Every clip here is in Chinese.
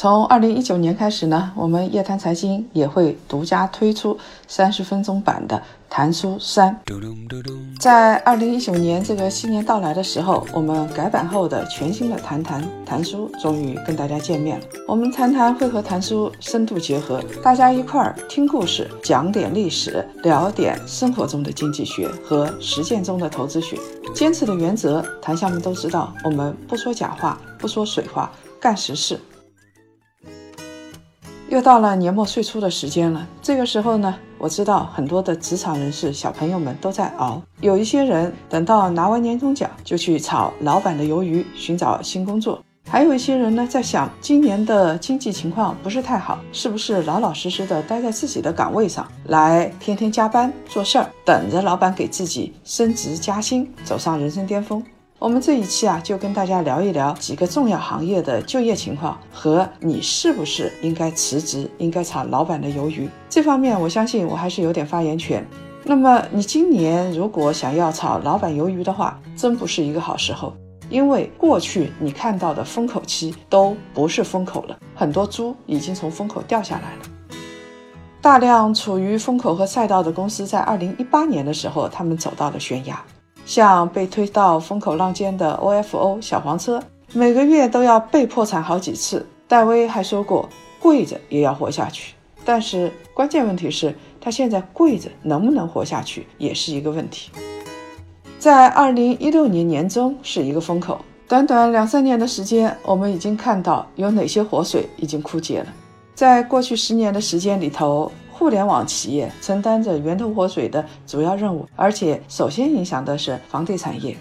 从二零一九年开始呢，我们夜谈财经也会独家推出三十分钟版的《谈书三》。在二零一九年这个新年到来的时候，我们改版后的全新的《谈谈谈书》终于跟大家见面了。我们谈谈会和谈书深度结合，大家一块儿听故事，讲点历史，聊点生活中的经济学和实践中的投资学。坚持的原则，谈下们都知道，我们不说假话，不说水话，干实事。又到了年末岁初的时间了，这个时候呢，我知道很多的职场人士、小朋友们都在熬。有一些人等到拿完年终奖就去炒老板的鱿鱼，寻找新工作；还有一些人呢，在想今年的经济情况不是太好，是不是老老实实的待在自己的岗位上，来天天加班做事儿，等着老板给自己升职加薪，走上人生巅峰。我们这一期啊，就跟大家聊一聊几个重要行业的就业情况和你是不是应该辞职、应该炒老板的鱿鱼这方面，我相信我还是有点发言权。那么你今年如果想要炒老板鱿鱼的话，真不是一个好时候，因为过去你看到的风口期都不是风口了，很多猪已经从风口掉下来了。大量处于风口和赛道的公司在二零一八年的时候，他们走到了悬崖。像被推到风口浪尖的 OFO 小黄车，每个月都要被破产好几次。戴威还说过，跪着也要活下去。但是关键问题是，他现在跪着能不能活下去，也是一个问题。在二零一六年年中是一个风口，短短两三年的时间，我们已经看到有哪些活水已经枯竭了。在过去十年的时间里头。互联网企业承担着源头活水的主要任务，而且首先影响的是房地产业。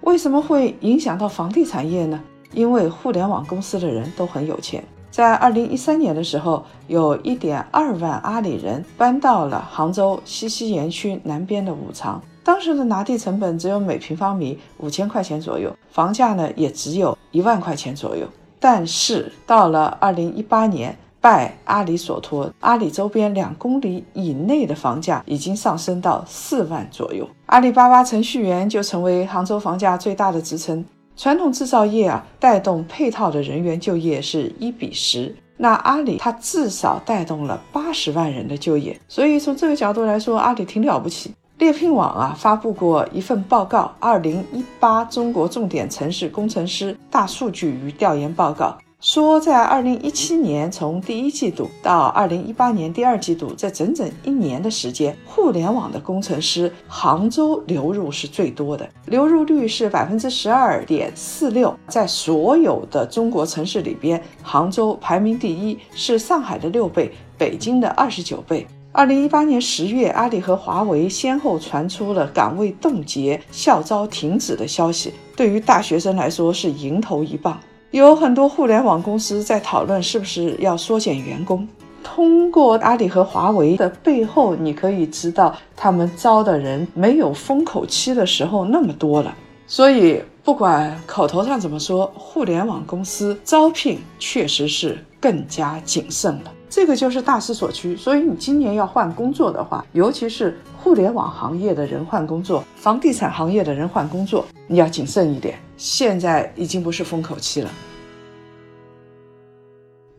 为什么会影响到房地产业呢？因为互联网公司的人都很有钱。在二零一三年的时候，有一点二万阿里人搬到了杭州西溪园区南边的五常，当时的拿地成本只有每平方米五千块钱左右，房价呢也只有一万块钱左右。但是到了二零一八年。拜阿里所托，阿里周边两公里以内的房价已经上升到四万左右。阿里巴巴程序员就成为杭州房价最大的支撑。传统制造业啊，带动配套的人员就业是一比十，那阿里它至少带动了八十万人的就业。所以从这个角度来说，阿里挺了不起。猎聘网啊发布过一份报告，《二零一八中国重点城市工程师大数据与调研报告》。说，在二零一七年从第一季度到二零一八年第二季度，这整整一年的时间，互联网的工程师杭州流入是最多的，流入率是百分之十二点四六，在所有的中国城市里边，杭州排名第一，是上海的六倍，北京的二十九倍。二零一八年十月，阿里和华为先后传出了岗位冻结、校招停止的消息，对于大学生来说是迎头一棒。有很多互联网公司在讨论是不是要缩减员工。通过阿里和华为的背后，你可以知道他们招的人没有封口期的时候那么多了。所以不管口头上怎么说，互联网公司招聘确实是更加谨慎了。这个就是大势所趋。所以你今年要换工作的话，尤其是互联网行业的人换工作，房地产行业的人换工作，你要谨慎一点。现在已经不是风口期了。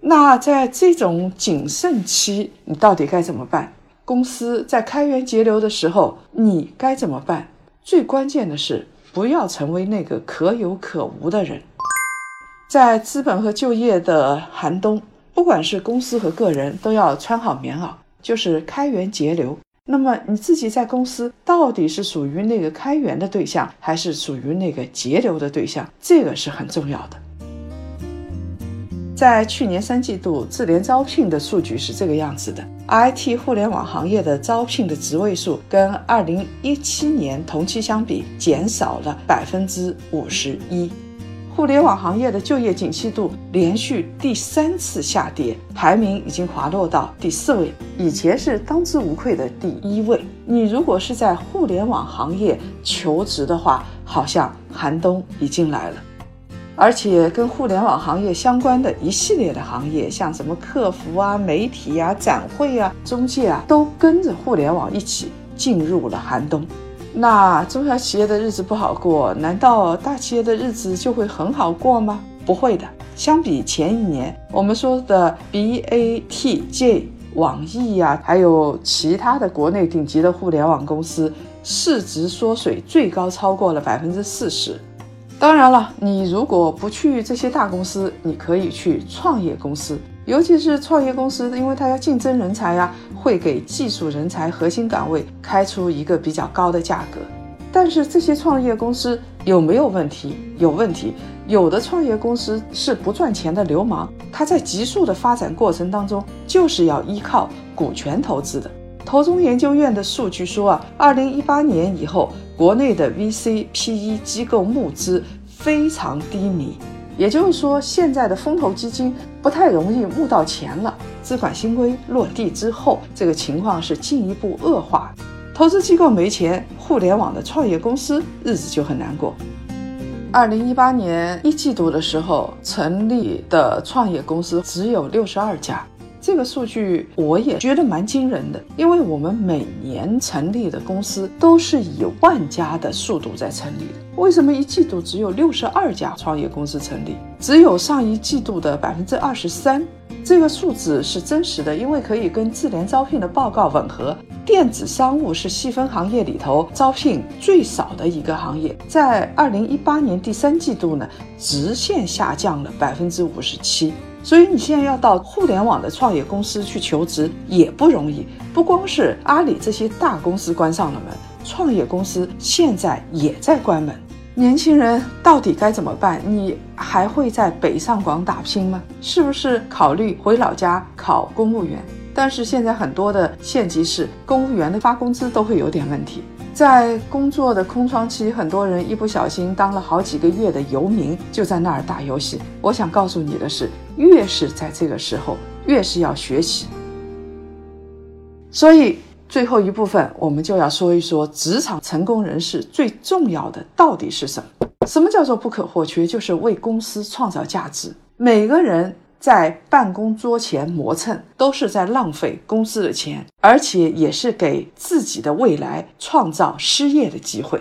那在这种谨慎期，你到底该怎么办？公司在开源节流的时候，你该怎么办？最关键的是，不要成为那个可有可无的人。在资本和就业的寒冬，不管是公司和个人，都要穿好棉袄，就是开源节流。那么你自己在公司到底是属于那个开源的对象，还是属于那个节流的对象？这个是很重要的。在去年三季度，智联招聘的数据是这个样子的：IT 互联网行业的招聘的职位数跟二零一七年同期相比减少了百分之五十一。互联网行业的就业景气度连续第三次下跌，排名已经滑落到第四位，以前是当之无愧的第一位。你如果是在互联网行业求职的话，好像寒冬已经来了。而且跟互联网行业相关的一系列的行业，像什么客服啊、媒体啊、展会啊、中介啊，都跟着互联网一起进入了寒冬。那中小企业的日子不好过，难道大企业的日子就会很好过吗？不会的。相比前一年，我们说的 BATJ、网易呀，还有其他的国内顶级的互联网公司，市值缩水最高超过了百分之四十。当然了，你如果不去这些大公司，你可以去创业公司，尤其是创业公司，因为它要竞争人才呀，会给技术人才核心岗位开出一个比较高的价格。但是这些创业公司有没有问题？有问题。有的创业公司是不赚钱的流氓，它在急速的发展过程当中，就是要依靠股权投资的。投中研究院的数据说啊，二零一八年以后，国内的 VC、PE 机构募资非常低迷，也就是说，现在的风投基金不太容易募到钱了。资管新规落地之后，这个情况是进一步恶化，投资机构没钱，互联网的创业公司日子就很难过。二零一八年一季度的时候，成立的创业公司只有六十二家。这个数据我也觉得蛮惊人的，因为我们每年成立的公司都是以万家的速度在成立的，为什么一季度只有六十二家创业公司成立，只有上一季度的百分之二十三？这个数字是真实的，因为可以跟智联招聘的报告吻合。电子商务是细分行业里头招聘最少的一个行业，在二零一八年第三季度呢，直线下降了百分之五十七。所以你现在要到互联网的创业公司去求职也不容易，不光是阿里这些大公司关上了门，创业公司现在也在关门。年轻人到底该怎么办？你还会在北上广打拼吗？是不是考虑回老家考公务员？但是现在很多的县级市公务员的发工资都会有点问题。在工作的空窗期，很多人一不小心当了好几个月的游民，就在那儿打游戏。我想告诉你的是，越是在这个时候，越是要学习。所以最后一部分，我们就要说一说职场成功人士最重要的到底是什么？什么叫做不可或缺？就是为公司创造价值。每个人。在办公桌前磨蹭，都是在浪费公司的钱，而且也是给自己的未来创造失业的机会。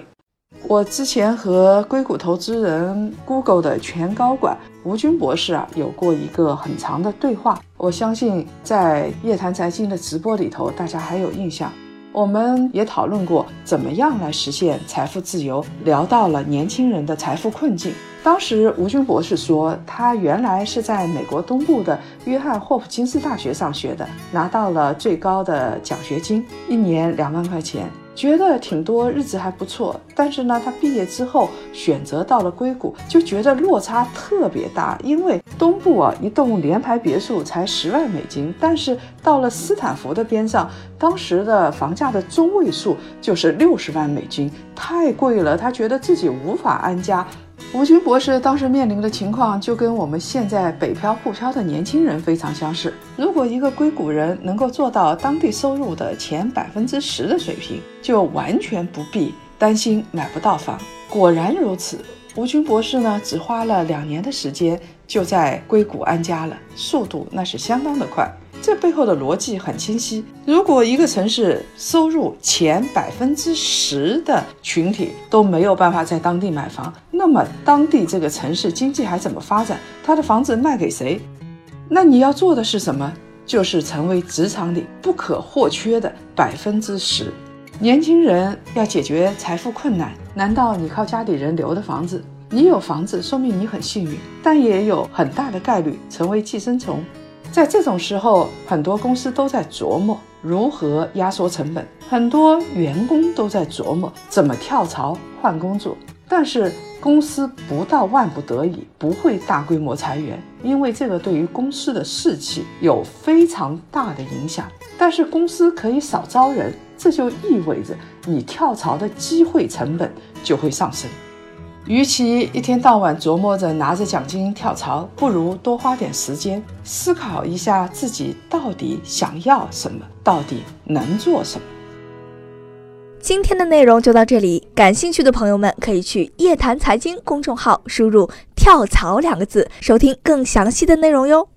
我之前和硅谷投资人 Google 的全高管吴军博士啊，有过一个很长的对话。我相信在夜谈财经的直播里头，大家还有印象。我们也讨论过怎么样来实现财富自由，聊到了年轻人的财富困境。当时吴军博士说，他原来是在美国东部的约翰霍普金斯大学上学的，拿到了最高的奖学金，一年两万块钱。觉得挺多，日子还不错。但是呢，他毕业之后选择到了硅谷，就觉得落差特别大。因为东部啊，一栋联排别墅才十万美金，但是到了斯坦福的边上，当时的房价的中位数就是六十万美金，太贵了。他觉得自己无法安家。吴军博士当时面临的情况就跟我们现在北漂沪漂的年轻人非常相似。如果一个硅谷人能够做到当地收入的前百分之十的水平，就完全不必担心买不到房。果然如此，吴军博士呢，只花了两年的时间就在硅谷安家了，速度那是相当的快。这背后的逻辑很清晰。如果一个城市收入前百分之十的群体都没有办法在当地买房，那么当地这个城市经济还怎么发展？他的房子卖给谁？那你要做的是什么？就是成为职场里不可或缺的百分之十。年轻人要解决财富困难，难道你靠家里人留的房子？你有房子，说明你很幸运，但也有很大的概率成为寄生虫。在这种时候，很多公司都在琢磨如何压缩成本，很多员工都在琢磨怎么跳槽换工作。但是公司不到万不得已不会大规模裁员，因为这个对于公司的士气有非常大的影响。但是公司可以少招人，这就意味着你跳槽的机会成本就会上升。与其一天到晚琢磨着拿着奖金跳槽，不如多花点时间思考一下自己到底想要什么，到底能做什么。今天的内容就到这里，感兴趣的朋友们可以去夜谈财经公众号输入“跳槽”两个字，收听更详细的内容哟。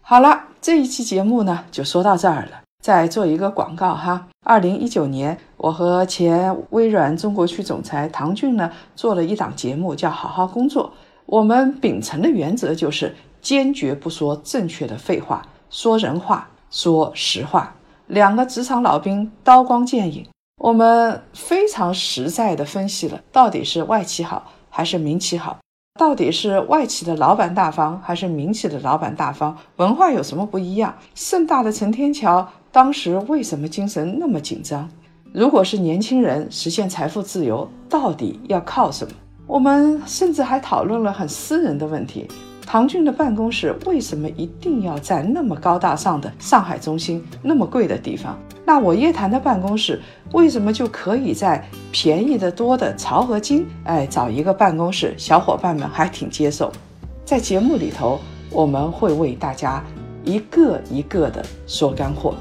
好了，这一期节目呢就说到这儿了。再做一个广告哈，二零一九年，我和前微软中国区总裁唐骏呢做了一档节目，叫《好好工作》。我们秉承的原则就是坚决不说正确的废话，说人话，说实话。两个职场老兵刀光剑影。我们非常实在地分析了，到底是外企好还是民企好？到底是外企的老板大方还是民企的老板大方？文化有什么不一样？盛大的陈天桥当时为什么精神那么紧张？如果是年轻人实现财富自由，到底要靠什么？我们甚至还讨论了很私人的问题。唐骏的办公室为什么一定要在那么高大上的上海中心那么贵的地方？那我叶檀的办公室为什么就可以在便宜的多的漕河泾？哎，找一个办公室，小伙伴们还挺接受。在节目里头，我们会为大家一个一个的说干货。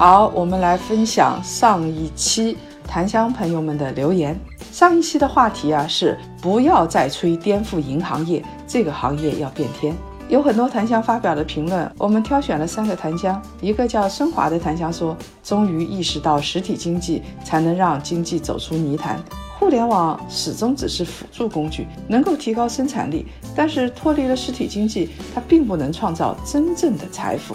好，我们来分享上一期檀香朋友们的留言。上一期的话题啊是不要再吹颠覆银行业，这个行业要变天。有很多檀香发表的评论，我们挑选了三个檀香。一个叫升华的檀香说：“终于意识到实体经济才能让经济走出泥潭，互联网始终只是辅助工具，能够提高生产力，但是脱离了实体经济，它并不能创造真正的财富。”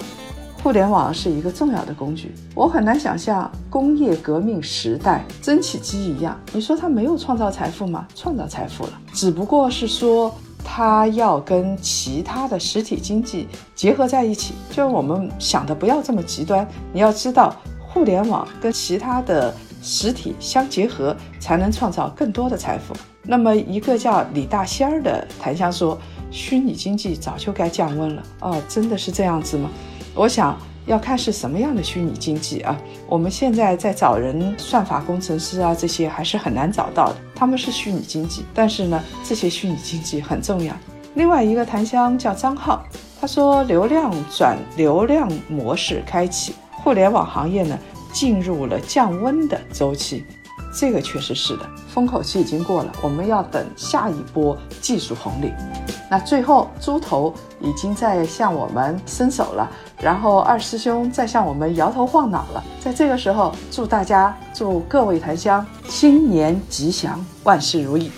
互联网是一个重要的工具，我很难想象工业革命时代蒸汽机一样，你说它没有创造财富吗？创造财富了，只不过是说它要跟其他的实体经济结合在一起。就我们想的不要这么极端，你要知道，互联网跟其他的实体相结合，才能创造更多的财富。那么一个叫李大仙儿的檀香说，虚拟经济早就该降温了。哦，真的是这样子吗？我想要看是什么样的虚拟经济啊？我们现在在找人，算法工程师啊，这些还是很难找到的。他们是虚拟经济，但是呢，这些虚拟经济很重要。另外一个檀香叫张浩，他说流量转流量模式开启，互联网行业呢进入了降温的周期。这个确实是的，风口期已经过了，我们要等下一波技术红利。那最后，猪头已经在向我们伸手了，然后二师兄在向我们摇头晃脑了。在这个时候，祝大家，祝各位檀香新年吉祥，万事如意。